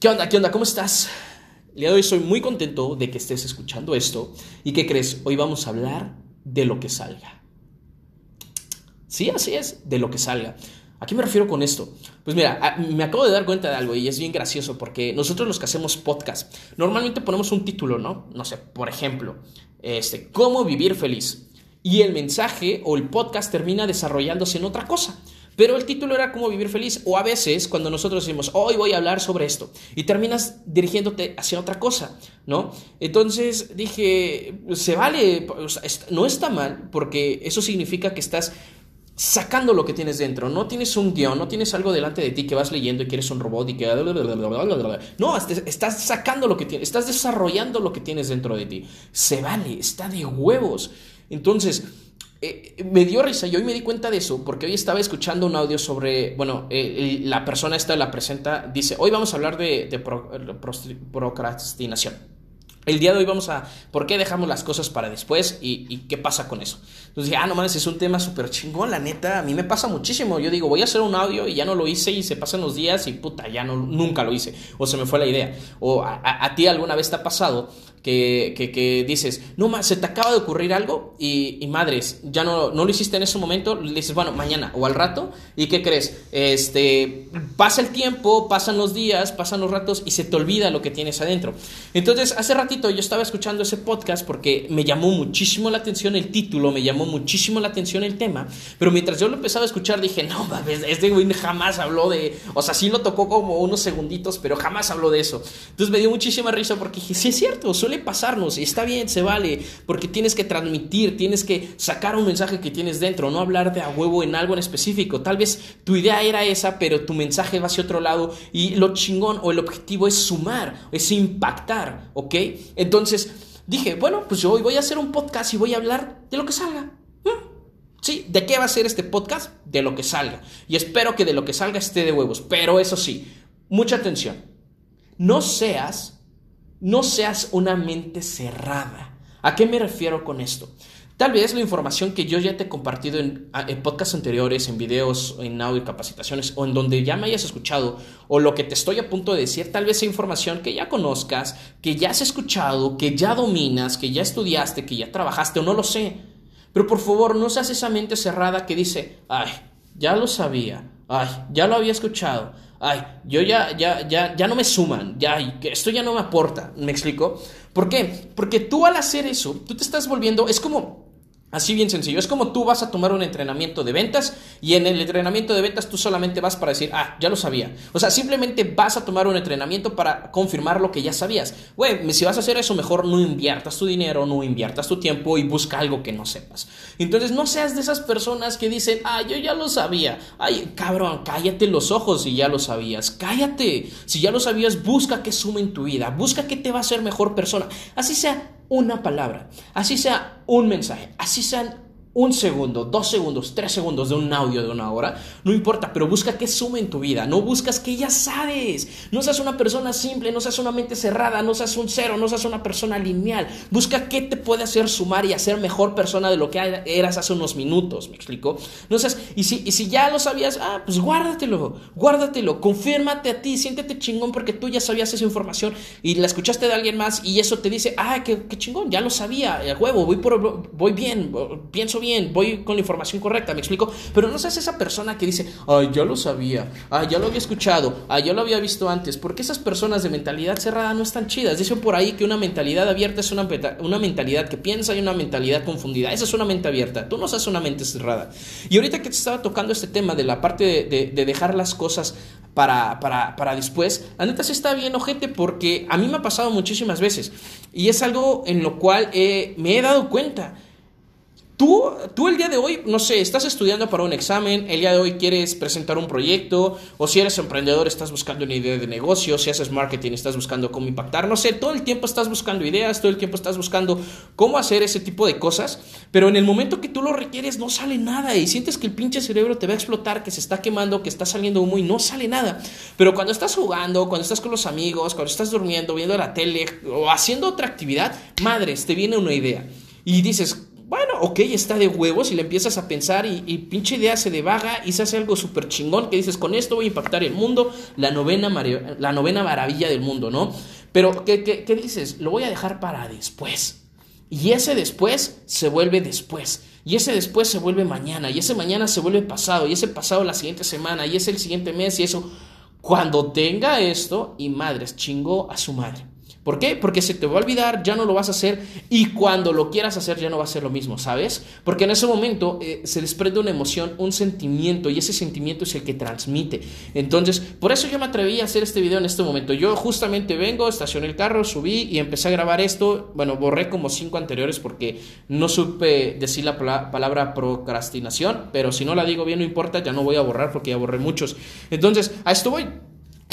¿Qué onda? ¿Qué onda? ¿Cómo estás? El día de hoy soy muy contento de que estés escuchando esto. ¿Y qué crees? Hoy vamos a hablar de lo que salga. Sí, así es, de lo que salga. ¿A qué me refiero con esto? Pues mira, me acabo de dar cuenta de algo y es bien gracioso porque nosotros los que hacemos podcast, normalmente ponemos un título, ¿no? No sé, por ejemplo, este, ¿cómo vivir feliz? Y el mensaje o el podcast termina desarrollándose en otra cosa. Pero el título era cómo vivir feliz. O a veces cuando nosotros decimos, hoy voy a hablar sobre esto. Y terminas dirigiéndote hacia otra cosa, ¿no? Entonces dije, se vale, no está mal, porque eso significa que estás sacando lo que tienes dentro. No tienes un guion, no tienes algo delante de ti que vas leyendo y que eres un robot y que... No, estás sacando lo que tienes, estás desarrollando lo que tienes dentro de ti. Se vale, está de huevos. Entonces, eh, me dio risa y hoy me di cuenta de eso porque hoy estaba escuchando un audio sobre, bueno, la persona esta la presenta, dice, hoy vamos a hablar de, procrastinación. El día de hoy vamos a, ¿por qué dejamos las cosas para después y, qué pasa con eso? Entonces dije, ah, no mames, es un tema súper chingón, la neta, a mí me pasa muchísimo. Yo digo, voy a hacer un audio y ya no lo hice y se pasan los días y puta, ya no, nunca lo hice. O se me fue la idea. O a ti alguna vez te ha pasado que, que, dices, no, se te acaba de ocurrir algo y, madres, ya no, no lo hiciste en ese momento, le dices, bueno, mañana o al rato, ¿y qué crees? Este, pasa el tiempo, pasan los días, pasan los ratos y se te olvida lo que tienes adentro. Entonces, hace ratito yo estaba escuchando ese podcast porque me llamó muchísimo la atención el título, me llamó muchísimo la atención el tema, pero mientras yo lo empezaba a escuchar dije, no, este güey jamás habló de, o sea, sí lo tocó como unos segunditos, pero jamás habló de eso. Entonces me dio muchísima risa porque dije, sí es cierto, pasarnos y está bien, se vale, porque tienes que transmitir, tienes que sacar un mensaje que tienes dentro, no hablar de a huevo en algo en específico. Tal vez tu idea era esa, pero tu mensaje va hacia otro lado y lo chingón o el objetivo es sumar, es impactar, ¿ok? Entonces dije, bueno, pues yo hoy voy a hacer un podcast y voy a hablar de lo que salga. ¿Mm? Sí, ¿de qué va a ser este podcast? De lo que salga. Y espero que de lo que salga esté de huevos. Pero eso sí, mucha atención. No seas no seas una mente cerrada. ¿A qué me refiero con esto? Tal vez la información que yo ya te he compartido en, podcasts anteriores, en videos, en audio capacitaciones o en donde ya me hayas escuchado o lo que te estoy a punto de decir, tal vez sea información que ya conozcas, que ya has escuchado, que ya dominas, que ya estudiaste, que ya trabajaste o no lo sé. Pero por favor, no seas esa mente cerrada que dice, ay, ya lo sabía, ay, ya lo había escuchado, ay, yo ya, ya, ya, ya no me suman, ya, esto ya no me aporta, ¿me explico? ¿Por qué? Porque tú al hacer eso, tú te estás volviendo, es como, Así bien sencillo. Es como tú vas a tomar un entrenamiento de ventas y en el entrenamiento de ventas tú solamente vas para decir, ah, ya lo sabía. O sea, simplemente vas a tomar un entrenamiento para confirmar lo que ya sabías. Güey, si vas a hacer eso, mejor no inviertas tu dinero, no inviertas tu tiempo y busca algo que no sepas. Entonces, no seas de esas personas que dicen, ah, yo ya lo sabía. Ay, cabrón, cállate los ojos si ya lo sabías. Cállate. Si ya lo sabías, busca que sume en tu vida. Busca que te va a hacer mejor persona. Así sea una palabra, así sea un mensaje, así sean un segundo, dos segundos, tres segundos de un audio de una hora, no importa, pero busca que sume en tu vida, no buscas que ya sabes, no seas una persona simple, no seas una mente cerrada, no seas un cero, no seas una persona lineal, busca qué te puede hacer sumar y hacer mejor persona de lo que eras hace unos minutos, ¿me explico? No seas, y si, y si ya lo sabías, ah, pues guárdatelo, guárdatelo, confírmate a ti, siéntete chingón porque tú ya sabías esa información y la escuchaste de alguien más y eso te dice, ah, qué, chingón, ya lo sabía, el huevo, voy, por, voy bien, pienso bien, voy con la información correcta, me explico. Pero no seas esa persona que dice, ay, ya lo sabía, ay, ya lo había escuchado, ay, ya lo había visto antes. Porque esas personas de mentalidad cerrada no están chidas. Dicen por ahí que una mentalidad abierta es una, una mentalidad que piensa y una mentalidad confundida. Esa es una mente abierta. Tú no seas una mente cerrada. Y ahorita que te estaba tocando este tema de la parte de, dejar las cosas para, para, para, después, la neta sí está bien, ojete, porque a mí me ha pasado muchísimas veces. Y es algo en lo cual me he dado cuenta. Tú, tú el día de hoy, no sé, estás estudiando para un examen, el día de hoy quieres presentar un proyecto, o si eres emprendedor estás buscando una idea de negocio, si haces marketing estás buscando cómo impactar, no sé, todo el tiempo estás buscando ideas, todo el tiempo estás buscando cómo hacer ese tipo de cosas, pero en el momento que tú lo requieres no sale nada y sientes que el pinche cerebro te va a explotar, que se está quemando, que está saliendo humo y no sale nada. Pero cuando estás jugando, cuando estás con los amigos, cuando estás durmiendo, viendo la tele o haciendo otra actividad, madres, te viene una idea y dices, bueno, ok, está de huevos y le empiezas a pensar y, y pinche idea se devaga y se hace algo súper chingón que dices, con esto voy a impactar el mundo, la novena, la novena maravilla del mundo, ¿no? Pero, ¿qué, qué, qué dices? Lo voy a dejar para después. Y ese después se vuelve después. Y ese después se vuelve mañana. Y ese mañana se vuelve pasado. Y ese pasado la siguiente semana. Y ese el siguiente mes. Y eso. Cuando tenga esto, y madres, chingó a su madre. ¿Por qué? Porque se te va a olvidar, ya no lo vas a hacer y cuando lo quieras hacer ya no va a ser lo mismo, ¿sabes? Porque en ese momento eh, se desprende una emoción, un sentimiento y ese sentimiento es el que transmite. Entonces, por eso yo me atreví a hacer este video en este momento. Yo justamente vengo, estacioné el carro, subí y empecé a grabar esto. Bueno, borré como cinco anteriores porque no supe decir la palabra procrastinación, pero si no la digo bien no importa, ya no voy a borrar porque ya borré muchos. Entonces, a esto voy.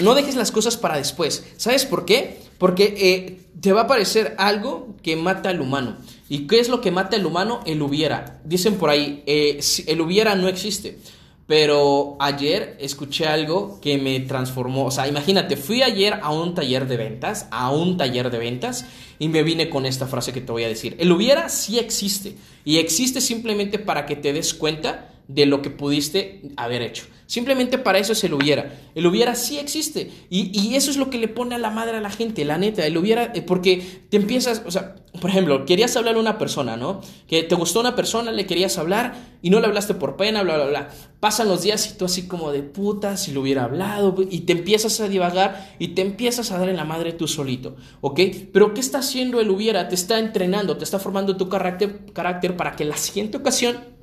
No dejes las cosas para después. ¿Sabes por qué? Porque eh, te va a aparecer algo que mata al humano. ¿Y qué es lo que mata al humano? El hubiera. Dicen por ahí, eh, el hubiera no existe. Pero ayer escuché algo que me transformó. O sea, imagínate, fui ayer a un taller de ventas, a un taller de ventas, y me vine con esta frase que te voy a decir. El hubiera sí existe. Y existe simplemente para que te des cuenta de lo que pudiste haber hecho. Simplemente para eso es el hubiera. El hubiera sí existe. Y, eso es lo que le pone a la madre a la gente, la neta. El hubiera, eh, porque te empiezas, o sea, por ejemplo, querías hablar a una persona, ¿no? Que te gustó una persona, le querías hablar y no le hablaste por pena, bla, bla, bla. Pasan los días y tú así como de puta, si lo hubiera hablado, y te empiezas a divagar y te empiezas a dar en la madre tú solito, ¿ok? Pero ¿qué está haciendo el hubiera? Te está entrenando, te está formando tu carácter, carácter para que la siguiente ocasión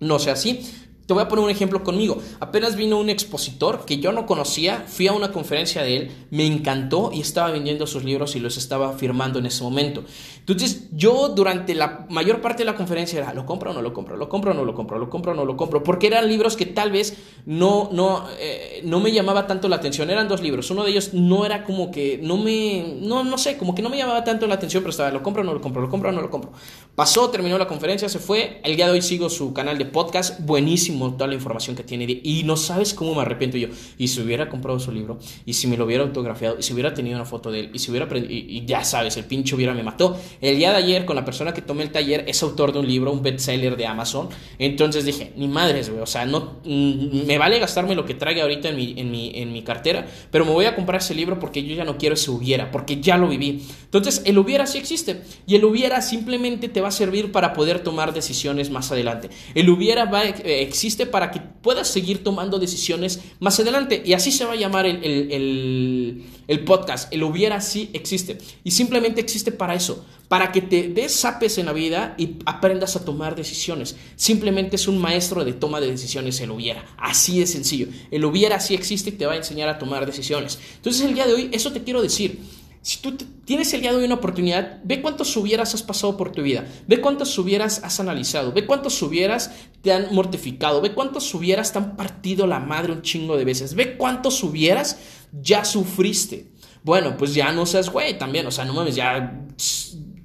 no sea así. Te voy a poner un ejemplo conmigo. Apenas vino un expositor que yo no conocía, fui a una conferencia de él, me encantó y estaba vendiendo sus libros y los estaba firmando en ese momento. Entonces yo durante la mayor parte de la conferencia era, ¿lo compro o no lo compro? ¿Lo compro o no lo compro? ¿Lo compro o no lo compro? Porque eran libros que tal vez no, no, eh, no me llamaba tanto la atención. Eran dos libros. Uno de ellos no era como que, no me, no, no sé, como que no me llamaba tanto la atención, pero estaba, ¿lo compro o no lo compro? ¿Lo compro o no lo compro? Pasó, terminó la conferencia, se fue. El día de hoy sigo su canal de podcast, buenísimo toda la información que tiene y no sabes cómo me arrepiento yo. Y si hubiera comprado su libro, y si me lo hubiera autografiado, y si hubiera tenido una foto de él, y si hubiera y, ya sabes, el pinche hubiera me mató. El día de ayer, con la persona que tomé el taller, es autor de un libro, un bestseller de Amazon. Entonces dije, ni madres, güey, o sea, no, mm, me vale gastarme lo que traiga ahorita en mi, en, mi, en mi cartera, pero me voy a comprar ese libro porque yo ya no quiero ese hubiera, porque ya lo viví. Entonces, el hubiera sí existe, y el hubiera simplemente te va a servir para poder tomar decisiones más adelante. El hubiera eh, existe para que puedas seguir tomando decisiones más adelante. Y así se va a llamar el, podcast. El hubiera sí existe. Y simplemente existe para eso. Para que te desapes en la vida y aprendas a tomar decisiones. Simplemente es un maestro de toma de decisiones el hubiera. Así de sencillo. El hubiera sí existe y te va a enseñar a tomar decisiones. Entonces el día de hoy, eso te quiero decir. Si tú tienes el día de hoy una oportunidad, ve cuántos hubieras has pasado por tu vida, ve cuántos hubieras has analizado, ve cuántos hubieras te han mortificado, ve cuántos hubieras te han partido la madre un chingo de veces, ve cuántos hubieras ya sufriste. Bueno, pues ya no seas güey también, o sea, no mames, ya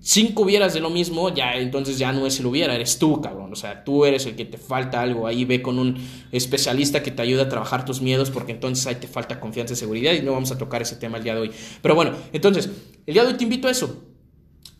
cinco hubieras de lo mismo, ya entonces ya no es el hubiera, eres tú, cabrón. O sea, tú eres el que te falta algo. Ahí ve con un especialista que te ayuda a trabajar tus miedos, porque entonces ahí te falta confianza y seguridad. Y no vamos a tocar ese tema el día de hoy. Pero bueno, entonces, el día de hoy te invito a eso.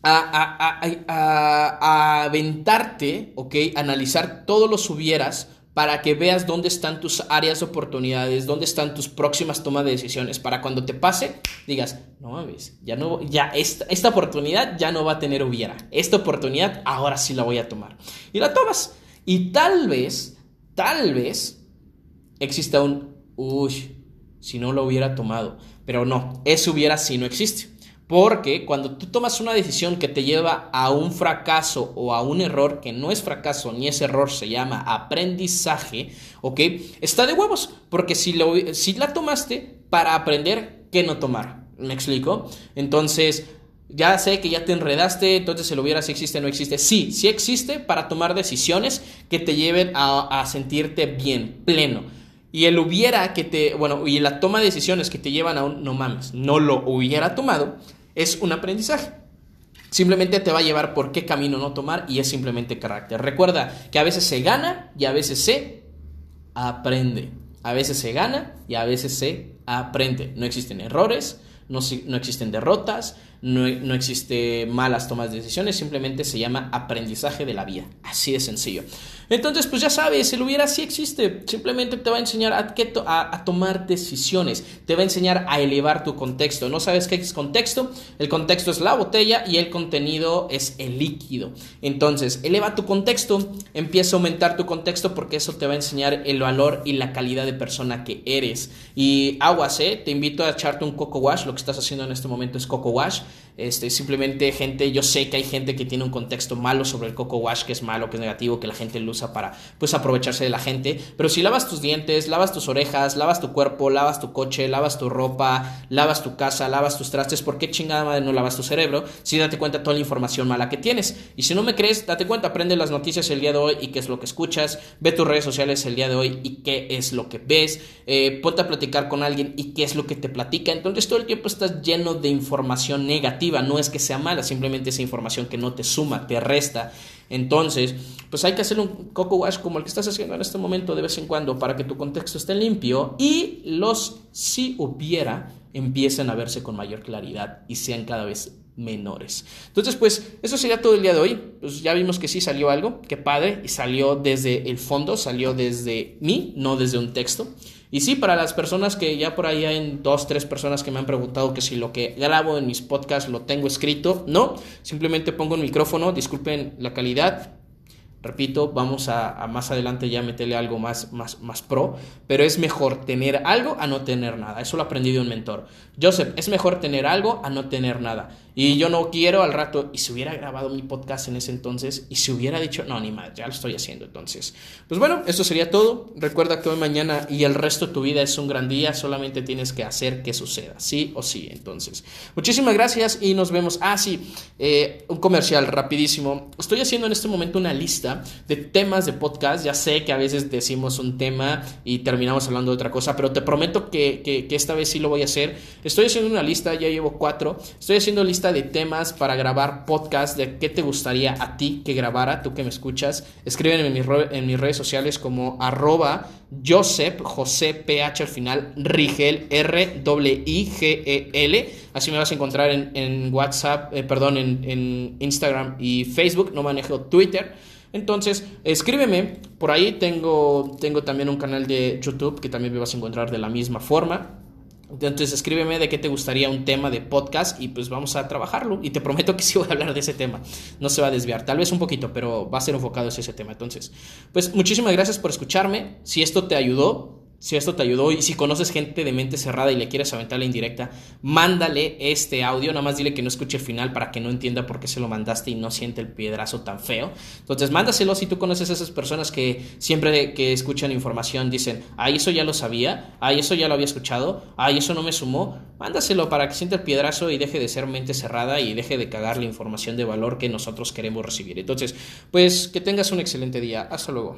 A, a, a, a aventarte, ¿ok? Analizar todos los hubieras para que veas dónde están tus áreas de oportunidades, dónde están tus próximas tomas de decisiones, para cuando te pase, digas, no mames, ya no, ya esta, esta oportunidad ya no va a tener hubiera, esta oportunidad ahora sí la voy a tomar. Y la tomas. Y tal vez, tal vez, exista un, uy, si no lo hubiera tomado, pero no, eso hubiera si no existe. Porque cuando tú tomas una decisión que te lleva a un fracaso o a un error, que no es fracaso ni es error, se llama aprendizaje, ¿ok? Está de huevos, porque si, lo, si la tomaste para aprender, ¿qué no tomar? ¿Me explico? Entonces, ya sé que ya te enredaste, entonces el hubiera si existe o no existe. Sí, sí existe para tomar decisiones que te lleven a, a sentirte bien, pleno. Y el hubiera que te, bueno, y la toma de decisiones que te llevan a un, no mames, no lo hubiera tomado, es un aprendizaje. Simplemente te va a llevar por qué camino no tomar y es simplemente carácter. Recuerda que a veces se gana y a veces se aprende. A veces se gana y a veces se aprende. No existen errores, no, no existen derrotas, no, no existe malas tomas de decisiones, simplemente se llama aprendizaje de la vida. Así de sencillo. Entonces, pues ya sabes, el hubiera sí existe. Simplemente te va a enseñar a, a, a, tomar decisiones. Te va a enseñar a elevar tu contexto. ¿No sabes qué es contexto? El contexto es la botella y el contenido es el líquido. Entonces, eleva tu contexto, empieza a aumentar tu contexto porque eso te va a enseñar el valor y la calidad de persona que eres. Y aguas, ¿eh? Te invito a echarte un coco wash. Lo que estás haciendo en este momento es coco wash. Este, simplemente gente, yo sé que hay gente que tiene un contexto malo sobre el coco wash, que es malo, que es negativo, que la gente lo usa para pues aprovecharse de la gente. Pero si lavas tus dientes, lavas tus orejas, lavas tu cuerpo, lavas tu coche, lavas tu ropa, lavas tu casa, lavas tus trastes, ¿por qué chingada madre no lavas tu cerebro? Si date cuenta toda la información mala que tienes. Y si no me crees, date cuenta, aprende las noticias el día de hoy y qué es lo que escuchas, ve tus redes sociales el día de hoy y qué es lo que ves, eh, ponte a platicar con alguien y qué es lo que te platica. Entonces todo el tiempo estás lleno de información negativa no es que sea mala, simplemente esa información que no te suma, te resta. Entonces, pues hay que hacer un coco wash como el que estás haciendo en este momento de vez en cuando para que tu contexto esté limpio y los si hubiera empiecen a verse con mayor claridad y sean cada vez menores. Entonces, pues eso sería todo el día de hoy. Pues ya vimos que sí salió algo, que padre, y salió desde el fondo, salió desde mí, no desde un texto. Y sí, para las personas que ya por ahí hay dos, tres personas que me han preguntado que si lo que grabo en mis podcasts lo tengo escrito, no, simplemente pongo un micrófono, disculpen la calidad, Repito, vamos a, más adelante ya meterle algo más, más, más pro, pero es mejor tener algo a no tener nada. Eso lo aprendí de un mentor. Joseph, es mejor tener algo a no tener nada. Y yo no quiero al rato, y si hubiera grabado mi podcast en ese entonces, y si hubiera dicho, no, ni más, ya lo estoy haciendo entonces. Pues bueno, eso sería todo. Recuerda que hoy, mañana y el resto de tu vida es un gran día, solamente tienes que hacer que suceda, sí o sí. Entonces, muchísimas gracias y nos vemos. Ah, sí, eh, un comercial rapidísimo. Estoy haciendo en este momento una lista de temas de podcast. Ya sé que a veces decimos un tema y terminamos hablando de otra cosa, pero te prometo que, que, esta vez sí lo voy a hacer. Estoy haciendo una lista, ya llevo cuatro. Estoy haciendo lista de temas para grabar podcast, de qué te gustaría a ti que grabara, tú que me escuchas. Escríbeme en mis, en redes sociales como arroba Joseph, José PH al final, Rigel, R I G E L. Así me vas a encontrar en, WhatsApp, eh, perdón, en, en Instagram y Facebook. No manejo Twitter. Entonces, escríbeme. Por ahí tengo, tengo también un canal de YouTube que también me vas a encontrar de la misma forma. Entonces escríbeme de qué te gustaría un tema de podcast y pues vamos a trabajarlo. Y te prometo que sí voy a hablar de ese tema. No se va a desviar, tal vez un poquito, pero va a ser enfocado en ese tema. Entonces, pues muchísimas gracias por escucharme. Si esto te ayudó, si esto te ayudó y si conoces gente de mente cerrada y le quieres aventar la indirecta, mándale este audio, nada más dile que no escuche el final para que no entienda por qué se lo mandaste y no siente el piedrazo tan feo. Entonces, mándaselo si tú conoces a esas personas que siempre que escuchan información dicen, ay, eso ya lo sabía, ay, eso ya lo había escuchado, ay, eso no me sumó. Mándaselo para que sienta el piedrazo y deje de ser mente cerrada y deje de cagar la información de valor que nosotros queremos recibir. Entonces, pues que tengas un excelente día. Hasta luego.